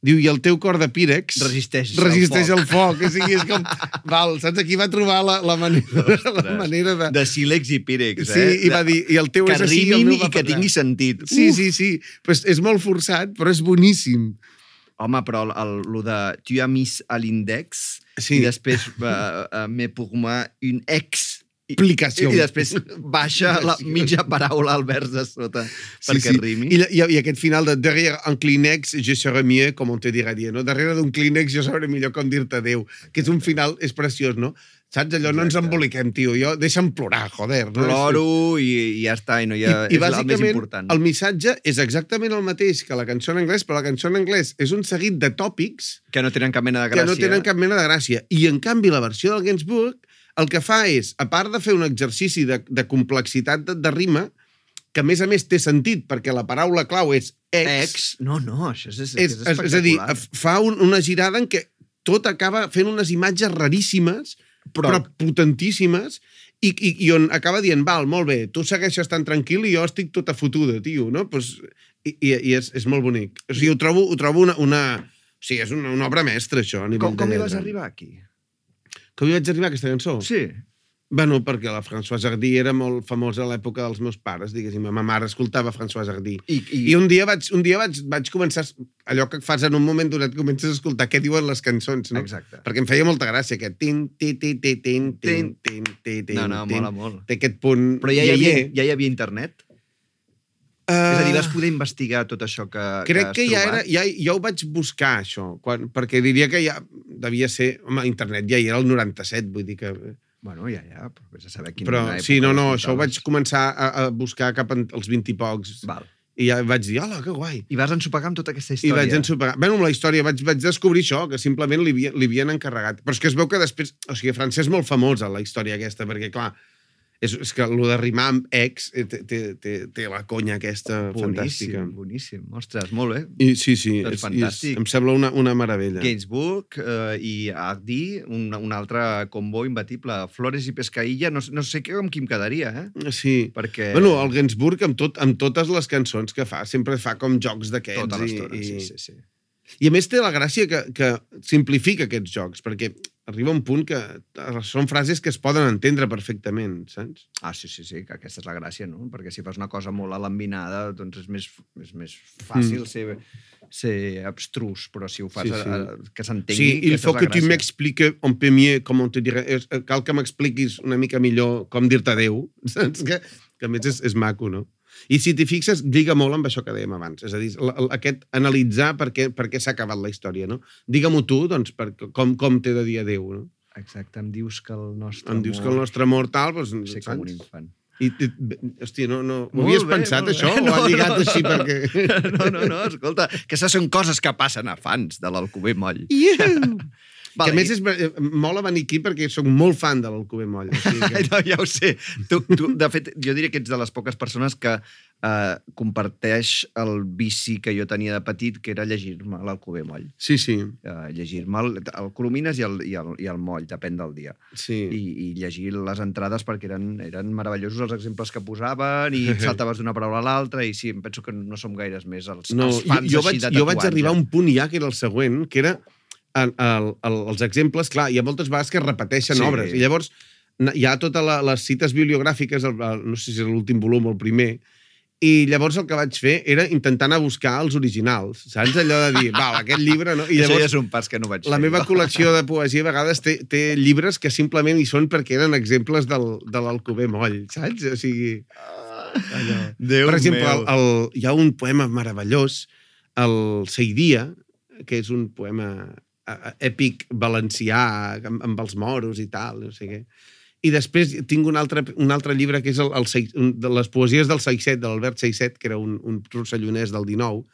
Diu, i el teu cor de Pirex Resisteix al resisteix foc. al foc. O sigui, és com... Val, saps? Aquí va trobar la, la, manera, la manera de... De sílex i pírex, Sí, eh? i va dir, i el teu que és així, el meu va i que tingui sentit. Sí, Uf. sí, sí. Pues és molt forçat, però és boníssim. Home, però el, el, lo de tu as mis à l'index Sí. i després uh, uh, mais pour moi une ex Explicació. i després baixa la mitja paraula al vers de sota perquè rimi. I, I, I aquest final de darrere un Kleenex, je serai mieux, com on te dirà dir, no? Darrere d'un Kleenex jo sabré millor com dir-te adéu. Que és un final, és preciós, no? Saps? Allò no ens Exacte. emboliquem, tio. Jo, deixa'm plorar, joder. No? Ploro i, i ja està, i no hi ha, I, i és el més important. el missatge és exactament el mateix que la cançó en anglès, però la cançó en anglès és un seguit de tòpics Que no tenen cap mena de que gràcia. no tenen cap mena de gràcia. I, en canvi, la versió del Gainsbourg el que fa és, a part de fer un exercici de, de complexitat de, de rima, que a més a més té sentit, perquè la paraula clau és ex, Ex, no, no, això és, és, és, és, és, a dir, fa un, una girada en què tot acaba fent unes imatges raríssimes, però, Però- potentíssimes, i, i, i on acaba dient, val, molt bé, tu segueixes tan tranquil i jo estic tota fotuda, tio, no? Pues, I i, i és, és molt bonic. O sigui, ho trobo, ho trobo una, una... O sigui, és una, una obra mestra, això, a nivell Com, com hi vas arribar aquí? Com hi vaig arribar, a aquesta cançó? Sí. Bueno, perquè la Françoise Hardy era molt famosa a l'època dels meus pares, diguéssim. Ma mare escoltava Françoise Hardy. I, i, I un dia vaig, un dia vaig, vaig començar... Allò que fas en un moment donat, comences a escoltar què diuen les cançons, no? Exacte. Perquè em feia molta gràcia aquest tin, ti, ti, ti, tin, tin, tin, ti, tin, No, no, tin. mola molt. Té aquest punt... Però ja hi, havia, ja hi havia internet? Uh, És a dir, vas poder investigar tot això que, Crec has que ja era... trobat? Ja, ja ho vaig buscar, això, quan, perquè diria que ja devia ser... Home, internet ja hi era el 97, vull dir que... Bueno, ja, ja, però vés a saber quina Però època sí, no, no, això ho vaig començar a, a buscar cap als 20 i pocs. Val. I ja vaig dir, hola, que guai. I vas ensopegar amb tota aquesta I història. vaig ensopegar. Bueno, amb la història vaig, vaig descobrir això, que simplement li, li havien encarregat. Però és que es veu que després... O sigui, Francesc és molt famós a la història aquesta, perquè, clar, És, és que el de rimar amb ex eh, té, té, té, té la conya aquesta fantàstica. Boníssim, boníssim. Ostres, molt bé. I, sí, sí, Doncs és, fantàstic. és, em sembla una, una meravella. Gainsbourg eh, i HD, un, un altre combo imbatible. Flores i Pescaïlla, no, no sé què, amb qui em quedaria, eh? Sí. Perquè... Bueno, el Gainsbourg, amb, tot, amb totes les cançons que fa, sempre fa com jocs d'aquests. Tota i, l'estona, i, sí, sí, sí. I a més té la gràcia que, que simplifica aquests jocs, perquè arriba un punt que són frases que es poden entendre perfectament, saps? Ah, sí, sí, sí, que aquesta és la gràcia, no? Perquè si fas una cosa molt alambinada, doncs és més, és més fàcil Mm. ser, ser abstrus, però si ho fas Sí, sí, sí. sí. que s'entengui... Sí, il aquesta faut és que tu m'expliques un peu mieux com te dirais. És- eh, Cal que m'expliquis una mica millor com dir-te adeu, saps? Que, que a més és, és maco, no? I si t'hi fixes, lliga molt amb això que dèiem abans. És a dir, aquest analitzar per què, per què s'ha acabat la història, no? Digue-m'ho tu, doncs, per, com, com t'he de dir adeu, no? Exacte, em dius que el nostre Em dius que amor el nostre amor tal, doncs, sé com un infant. I, i, hòstia, no, no, ho havies bé, pensat, això? O ha lligat així perquè... No, no, no, escolta, que això són coses que passen a fans de l'Alcover Moll. Iu! Vale. Que a més és, eh, mola venir aquí perquè sóc molt fan de l'Alcover Moll. O sigui Ai, que... no, ja ho sé. Tu, tu, de fet, jo diria que ets de les poques persones que eh, comparteix el vici que jo tenia de petit, que era llegir-me l'Alcover Moll. Sí, sí, Eh, llegir-me el, el Colomines i el, i, el, i el Moll, depèn del dia. sí. I, i llegir les entrades perquè eren, eren meravellosos els exemples que posaven i saltaves d'una paraula a l'altra i sí, em penso que no som gaires més els, No, els jo, fans jo, així vaig, de jo vaig tatuatge. arribar a un punt ja, que era el següent, que era el, el, el, els exemples, clar, hi ha moltes vegades que repeteixen Sí. obres, i llavors hi ha totes la, les cites bibliogràfiques, el, el, no sé si és l'últim volum o el primer, i llavors el que vaig fer era intentar anar a buscar els originals, saps? Allò de dir, val, aquest llibre... No? I I Això ja llavors és un pas que no vaig la fer. meva jo. col·lecció de poesia a vegades té, té llibres que simplement hi són perquè eren exemples del, de l'Alcover Moll, saps? O sigui... Allò. Déu per exemple, meu. el, el, hi ha un poema meravellós, el Seidia, que és un poema èpic valencià amb, amb els moros i tal, no sé què. I després tinc un altre, un altre llibre que és el, el, un, de les poesies del Seixet, de l'Albert Seixet, que era un, un rossellonès del 19,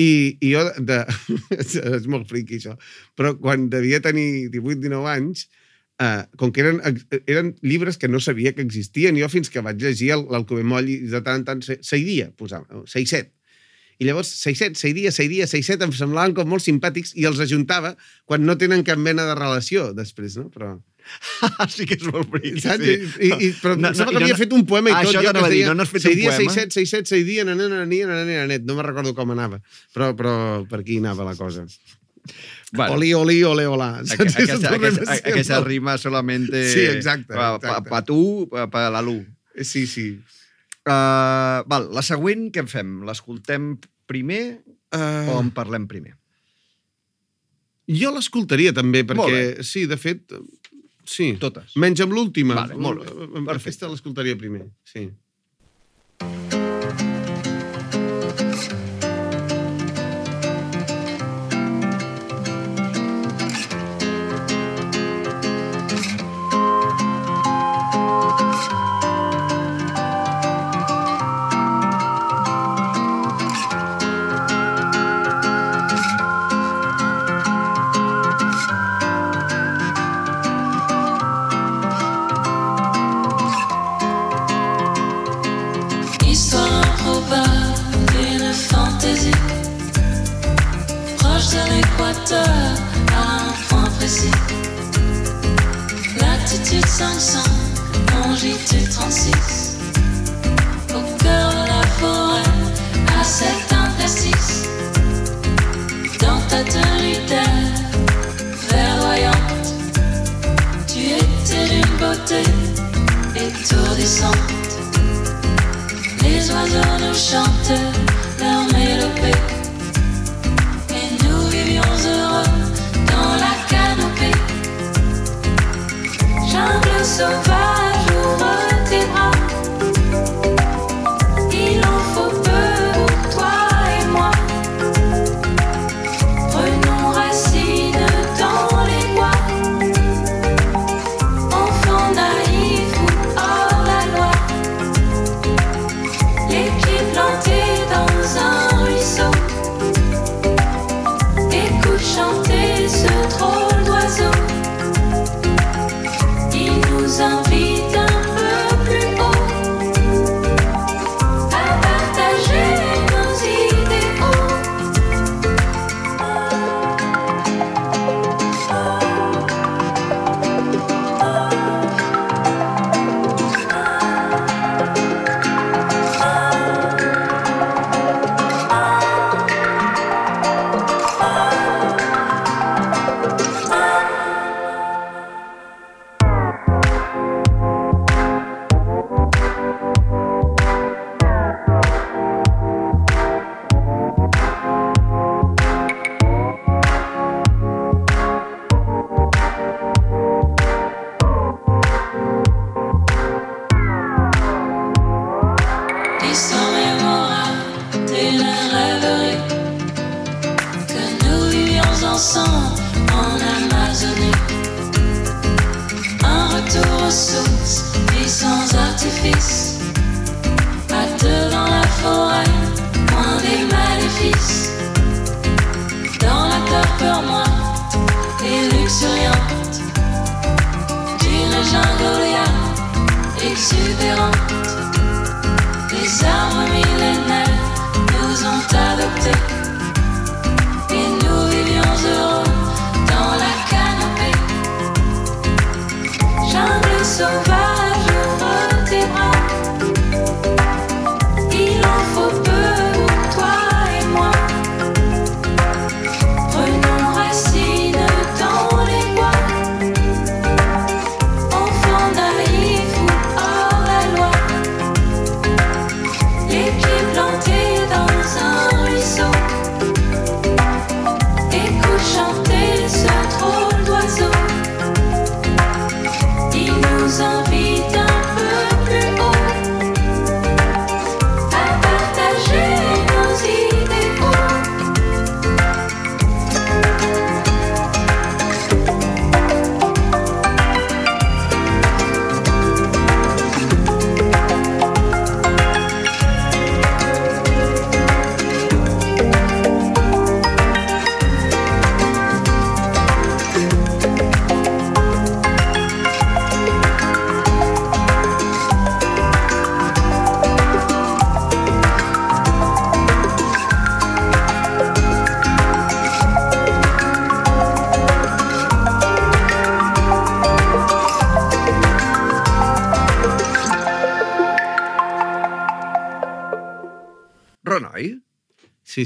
i, i jo, de, és molt friqui això, però quan devia tenir 18-19 anys, eh, com que eren, eren llibres que no sabia que existien, jo fins que vaig llegir l'Alcover Moll i de tant en tant se- Seidia, posava, Seixet. I llavors, Seixet, Seidia, Seidia, Seixet, em semblaven com molt simpàtics i els ajuntava quan no tenen cap mena de relació després, no? Però, sí que és molt saps? sí. I, i, però No, no, no, sembla i que no- havia fet un poema i Ah, tot. això jo, que dir, no n'has fet un poema? Seixet, Seixet, Seidia, nanet, nanet, nanet, nanet. No me'n recordo com anava, però, però per aquí anava la cosa. Bueno, Oli, oli, ole. Aqu- Saps? aquesta, aquesta, aquesta rima solamente Sí, exacte, pa, pa, exacte. pa tu, pa, pa l'Alu. Sí, sí. Uh, val, la següent, què en fem? L'escoltem primer Uh, o en parlem primer? Jo l'escoltaria també, perquè, sí, de fet, sí. Totes. Menys amb l'última. Vale, molt bé. Perfecte. Aquesta l'escoltaria primer, sí. Histoire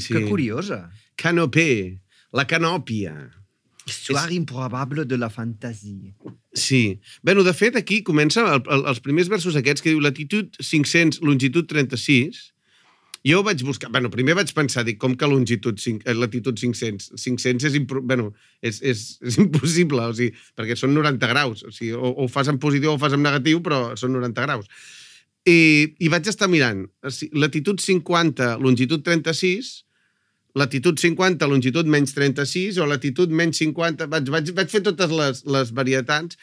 Sí, sí. Que curiosa. Canopé, la canòpia. Histoire improbable de la fantasia. Sí. Bé, de fet, aquí comença el, el, els primers versos aquests que diu latitud 500, longitud 36. Jo vaig buscar... Bueno, primer vaig pensar, dic, com que longitud 5, eh, latitud 500? 500 és, impro, bueno, és, és, és impossible, o sigui, perquè són 90 graus. O, sigui, o, o ho fas en positiu o ho fas en negatiu, però són 90 graus. I, i vaig estar mirant. O sigui, Latitud 50, longitud 36, latitud 50, longitud menys 36, o latitud menys 50... Vaig, vaig, vaig fer totes les, les varietats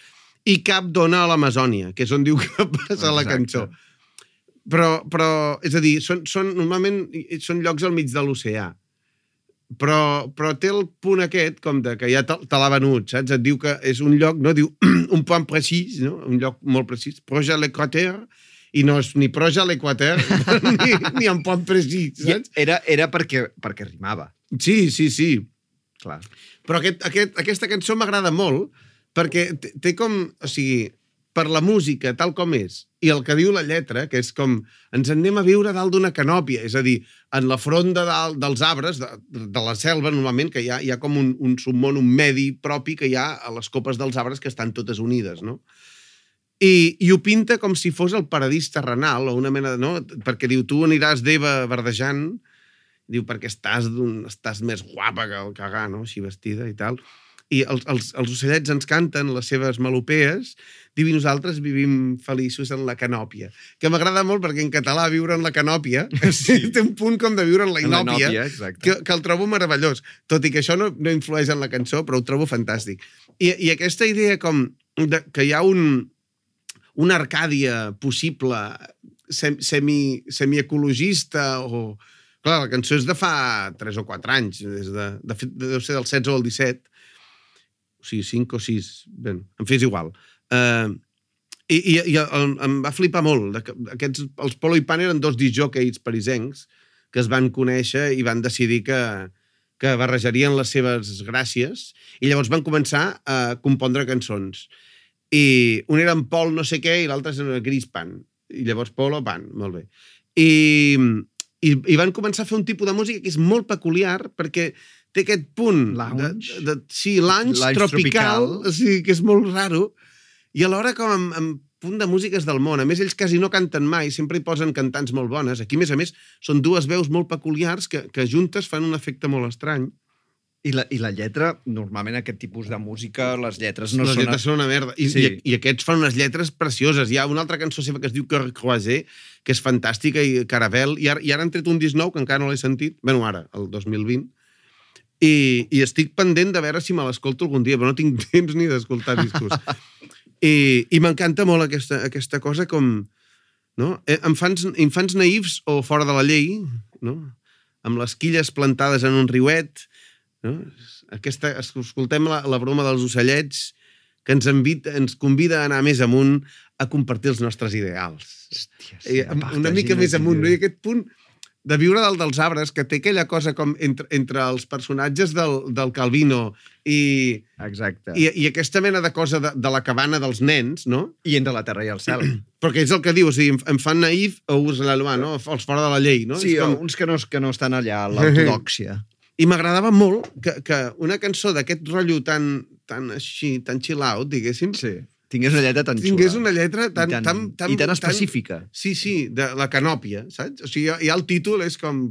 i cap dona a l'Amazònia, que és on diu que passa la Exacte. cançó. Però, però, és a dir, són, són, normalment són llocs al mig de l'oceà. Però, però té el punt aquest, com de que ja te, te l'ha venut, saps? Et diu que és un lloc, no? Diu un point precís, no? Un lloc molt precís. Proche a l'equateur, i no és ni proche a l'equateur ni, ni un point precís, saps? Era, era perquè, perquè rimava. Sí, sí, sí. Clar. Però aquest, aquest, aquesta cançó m'agrada molt perquè té, com... O sigui, per la música tal com és i el que diu la lletra, que és com ens en anem a viure dalt d'una canòpia, és a dir, en la fronda dalt dels arbres, de, de la selva, normalment, que hi ha, hi ha com un, un submón, un medi propi que hi ha a les copes dels arbres que estan totes unides, no? I, i ho pinta com si fos el paradís terrenal o una mena de... No? Perquè diu, tu aniràs d'Eva verdejant, diu, perquè estàs, estàs més guapa que el cagar, no? Així vestida i tal. I els, els, els ocellets ens canten les seves melopees, diu, i nosaltres vivim feliços en la canòpia. Que m'agrada molt perquè en català viure en la canòpia sí. té un punt com de viure en la En la inòpia, inòpia, que, que el trobo meravellós. Tot i que això no, no influeix en la cançó, però ho trobo fantàstic. I, i aquesta idea com de, que hi ha un, una Arcàdia possible sem, semi, semiecologista o... Clar, la cançó és de fa 3 o 4 anys, des de, de fet, deu ser del 16 o el 17, o sigui, 5 o 6, bé, em fes igual. Uh, i, i, i em, em va flipar molt. Aquests, els Polo i Pan eren dos disjòqueis parisencs que es van conèixer i van decidir que, que barrejarien les seves gràcies i llavors van començar a compondre cançons. I un era en Pol no sé què i l'altre era Gris Pan. I llavors Polo Pan, molt bé. I, i, I van començar a fer un tipus de música que és molt peculiar perquè té aquest punt... Lounge? De, de, sí, lounge, tropical, tropical. o sigui, que és molt raro. I alhora com amb, amb punt de músiques del món. A més, ells quasi no canten mai, sempre hi posen cantants molt bones. Aquí, a més a més, són dues veus molt peculiars que, que juntes fan un efecte molt estrany. I la, I la lletra, normalment aquest tipus de música, les lletres no les són... lletres són una merda. I, Sí. i, I aquests fan unes lletres precioses. Hi ha una altra cançó seva que es diu Cœur Croisé, que és fantàstica, i Caravel, i ara, i ara han tret un disc nou, que encara no l'he sentit, bueno, ara, el 2020, I, I estic pendent de veure si me l'escolto algun dia, però no tinc temps ni d'escoltar discos. I, i m'encanta molt aquesta, aquesta cosa com... No? Eh, Infants, infants naïfs o fora de la llei, no? amb les quilles plantades en un riuet, no? Aquesta, escoltem la, la broma dels ocellets que ens, invita, ens convida a anar més amunt a compartir els nostres ideals. Hòstia, I, una mica més amunt, no? I aquest punt de viure dalt dels arbres, que té aquella cosa com entre, entre els personatges del, del Calvino i, Exacte. i, i aquesta mena de cosa de, de la cabana dels nens, no? I entre la terra i el cel. Perquè és el que diu, o sigui, em, fan naïf o us la no? Els fora de la llei, no? Sí, És com... uns que no, que no estan allà, a l'ortodòxia. I m'agradava molt que, que una cançó d'aquest rotllo tan, tan així, tan chill out, diguéssim, Sí. Tingués una lletra tan xula. tingués una lletra tan, I tan, tan, tan, I tan específica. Sí, sí, de la canòpia, saps? O sigui, ja el títol és com...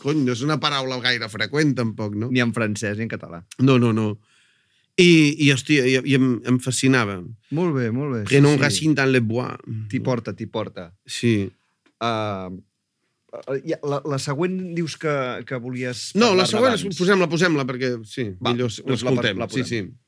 Cony, no és una paraula gaire freqüent, tampoc, no? Ni en francès ni en català. No, no, no. I, i hòstia, i, i em, em fascinava. Molt bé, molt bé. Renon sí, Racine dans les bois. T'hi porta, t'hi porta. Sí. Uh, la, la següent dius que, que volies No, la següent, posem-la, posem-la, perquè sí, Va, millor doncs la l'escoltem. pa- la sí, posem. sí.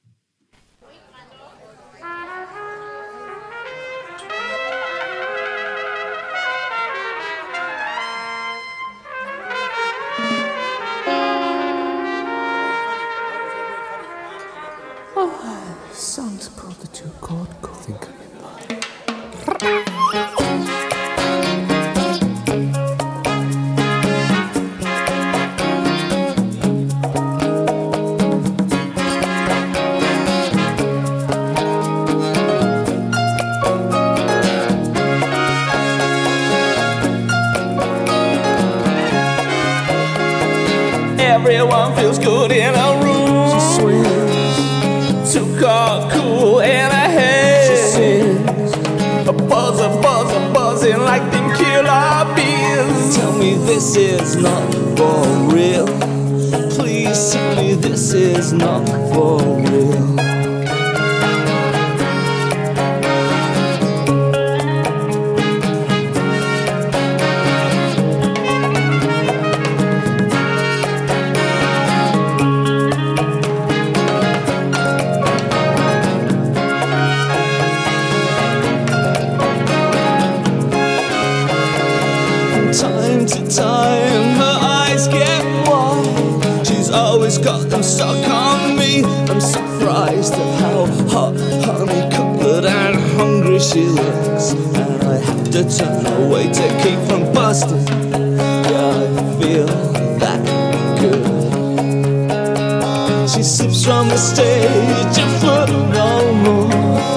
From the stage a foot no more.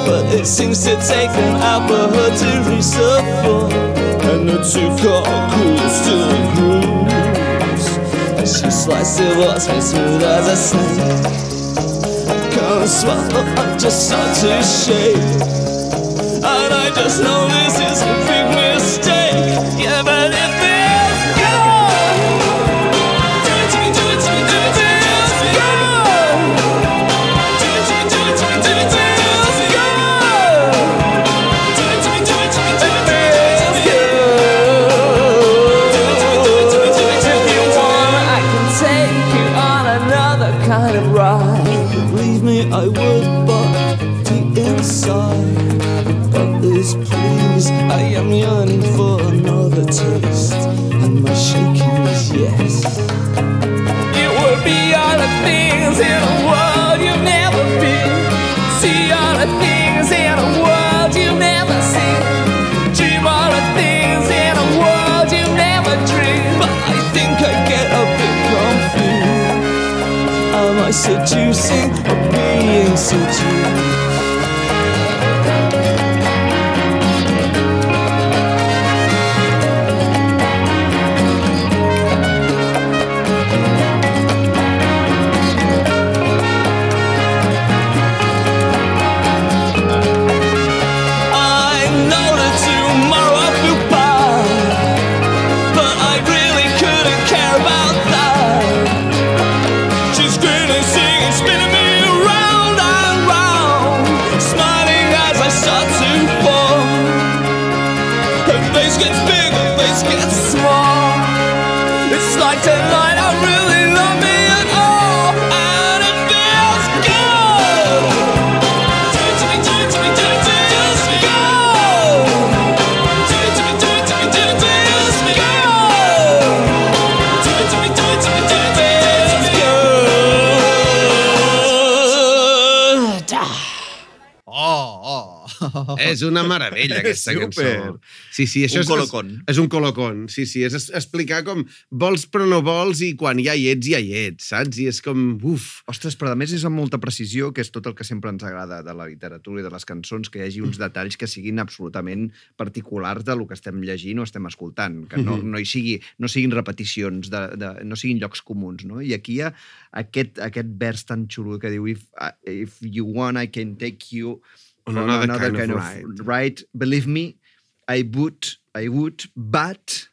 But it seems to take an hour to floor. And the two cool still grooves. And she slices what's me smooth as a snake. I can't swallow, I'm just start to shake. And I just know this is a big mistake. Yeah, seducing or being seduced? És una meravella, aquesta Super. cançó. Sí, sí, això Un és, colocón. És, és un colocón, sí, sí. És explicar com vols però no vols i quan ja hi ets, ja hi ets, saps? I és com, uf, Ostres, però a més és amb molta precisió, que és tot el que sempre ens agrada de la literatura i de les cançons, que hi hagi uns detalls que siguin absolutament particulars de lo que estem llegint o estem escoltant, que no, Mhm. no, hi sigui, no siguin repeticions, de, de, no siguin llocs comuns, no? I aquí hi ha aquest, aquest vers tan xulo que diu if, uh, if you want, I can take you On another kind of ride." ride. Believe me, I would, I would, but...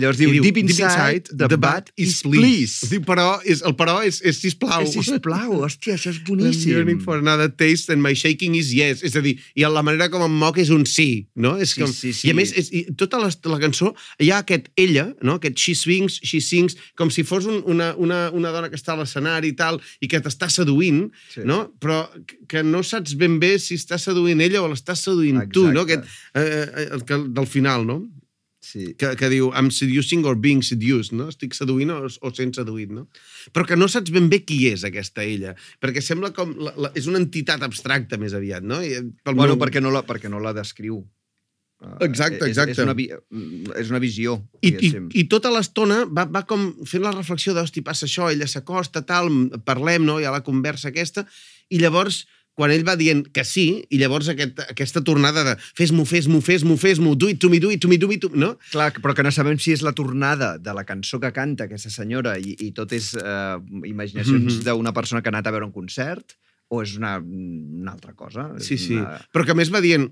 I llavors I diu, deep inside, the, but is please. Diu, però, és, el però és, és sisplau. Eh, sisplau, hòstia, això és I'm boníssim. yearning for another taste and my shaking is yes. És a dir, i la manera com em moc és un sí, no? És Sí, com, sí, sí. I a més, és, i tota la, la cançó, hi ha aquest ella, no? aquest she swings, she sings, com si fos un, una, una, una dona que està a l'escenari i tal, i que t'està seduint, Sí. no? però que- no saps ben bé si està seduint ella o l'estàs seduint tu, no? Exacte. Aquest, eh, eh, el que, del final, no? Sí. que, que diu I'm seducing or being seduced, no? Estic seduint o, o sent seduït, no? Però que no saps ben bé qui és aquesta ella, perquè sembla com... La, la, és una entitat abstracta més aviat, no? I, pel Bueno, meu- perquè no la, perquè no la descriu. Uh, Exacte, és- exacte. És, una, vi- mm, és una visió, I, i. I tota l'estona va, va com fent la reflexió de, hosti, passa això, ella s'acosta, tal, parlem, no? Hi ha la conversa aquesta, i llavors quan ell va dient que sí, i llavors aquest, aquesta tornada de fes-m'ho, fes-m'ho, fes-m'ho, fes-m'ho, do it to me, do it to me, do it to me, no? Clar, però que no sabem si és la tornada de la cançó que canta aquesta senyora i, i tot és uh, imaginacions Mhm. d'una persona que ha anat a veure un concert o és una, una altra cosa. Sí, sí. Una... Però que a més va dient,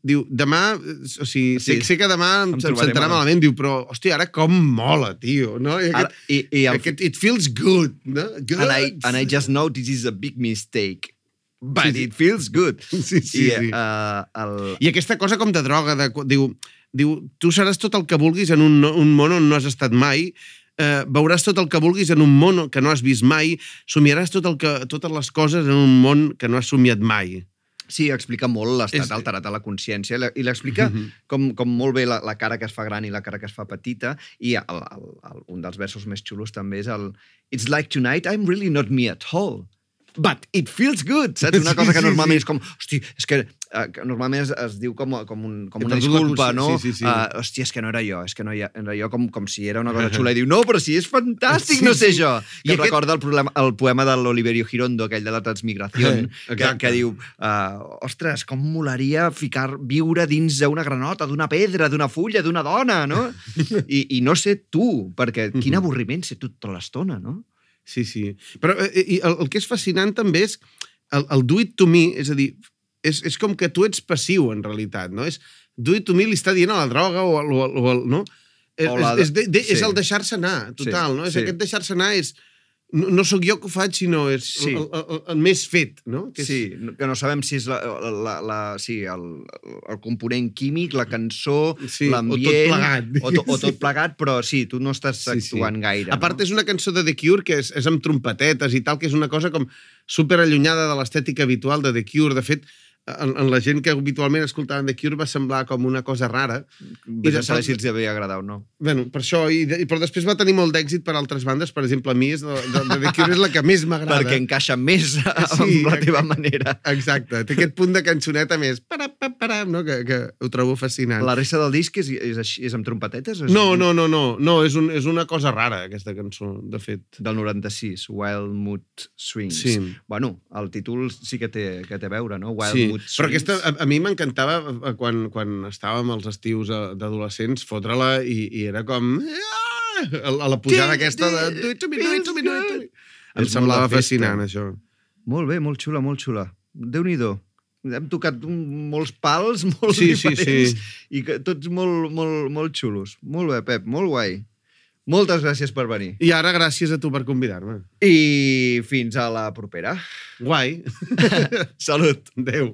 diu, demà, o sigui, sé, Sí. sé que demà em, Em sentarà malament. malament, diu, però, hòstia, ara com mola, tio, no? I Ara, aquest, i, i el, aquest, it feels good, no? Good. and, I, and I just know this is a big mistake, but Sí, sí. it feels good. Sí, sí, I, sí. Uh, el, I aquesta cosa com de droga, de, diu, diu, tu seràs tot el que vulguis en un, un món on no has estat mai, eh, veuràs tot el que vulguis en un món que no has vist mai, somiaràs tot el que, totes les coses en un món que no has somiat mai. Sí, explica molt l'estat És- alterat de la consciència i l'explica Mhm. com, com molt bé la, la cara que es fa gran i la cara que es fa petita i el, el, el, un dels versos més xulos també és el It's like tonight I'm really not me at all. But it feels good, saps? Una Sí, cosa que sí, normalment sí. és com, hosti, és que, eh, que normalment es, es diu com, com, un, com una disculpa, no? sí, sí, sí. Uh, hòstia, és que no era jo, és que no era, jo com, com si era una cosa xula. I diu, no, però si és fantàstic Sí, no ser sí. jo. I aquest- recorda el, problema, el poema de l'Oliverio Girondo, aquell de la transmigració, Eh, que, que diu, uh, ostres, com molaria ficar, viure dins d'una granota, d'una pedra, d'una fulla, d'una dona, no? I, I no ser tu, perquè quin Mhm. avorriment ser tu tota l'estona, no? Sí, sí. Però eh, i el, el que és fascinant també és el, el do it to me, és a dir, és, és com que tu ets passiu, en realitat, no? És, do it to me li està dient a la droga o, al- o, o no? És, O la- és, de, de, és sí. el deixar-se anar, total, Sí, no? És sí. aquest deixar-se anar és... No, no sóc jo que ho faig, sinó és Sí. el, el, el, el més fet, no? Que és, Sí, que no sabem si és la, la, la, sí, el, el component químic, la cançó, Sí, o tot l'ambient... plegat, O, to, o sí. tot plegat, però sí, tu no estàs Sí, sí. actuant gaire. A part, no? és una cançó de The Cure que és, és amb trompetetes i tal, que és una cosa com super allunyada de l'estètica habitual de The Cure. De fet, en, en la gent que habitualment escoltaven The Cure va semblar com una cosa rara. Vés de a saber si els devia agradar o no. bueno, per això, i, de, i- però després va tenir molt d'èxit per altres bandes, per exemple, a mi és de, de, de The Cure és la que més m'agrada. Perquè encaixa més amb Sí, la teva exacte. manera. Exacte, té aquest punt de cançoneta més, para, para, para, no? que, que ho trobo fascinant. La resta del disc és, és, així, és amb trompetetes? És No, no, no, no, no és, un, és una cosa rara, aquesta cançó, de fet. Del 96, Wild Mood Swings. Sí. Bueno, el títol sí que té, que té a veure, no? Wild sí, Mood Swings. però aquesta, a, a mi m'encantava eh, quan, quan estàvem als estius eh, d'adolescents fotre-la i, i era com... Ah! A la pujada aquesta de... Do it to me, do it to me, do it to me. Em semblava fascinant, això. Molt bé, molt xula, molt xula. Déu-n'hi-do. Hem tocat molts pals, molt Sí, sí, diferents, sí. i que, tots molt, molt, molt xulos. Molt bé, Pep, molt guai. Moltes gràcies per venir. I ara gràcies a tu per convidar-me. I fins a la propera. Guai. Salut. Adéu.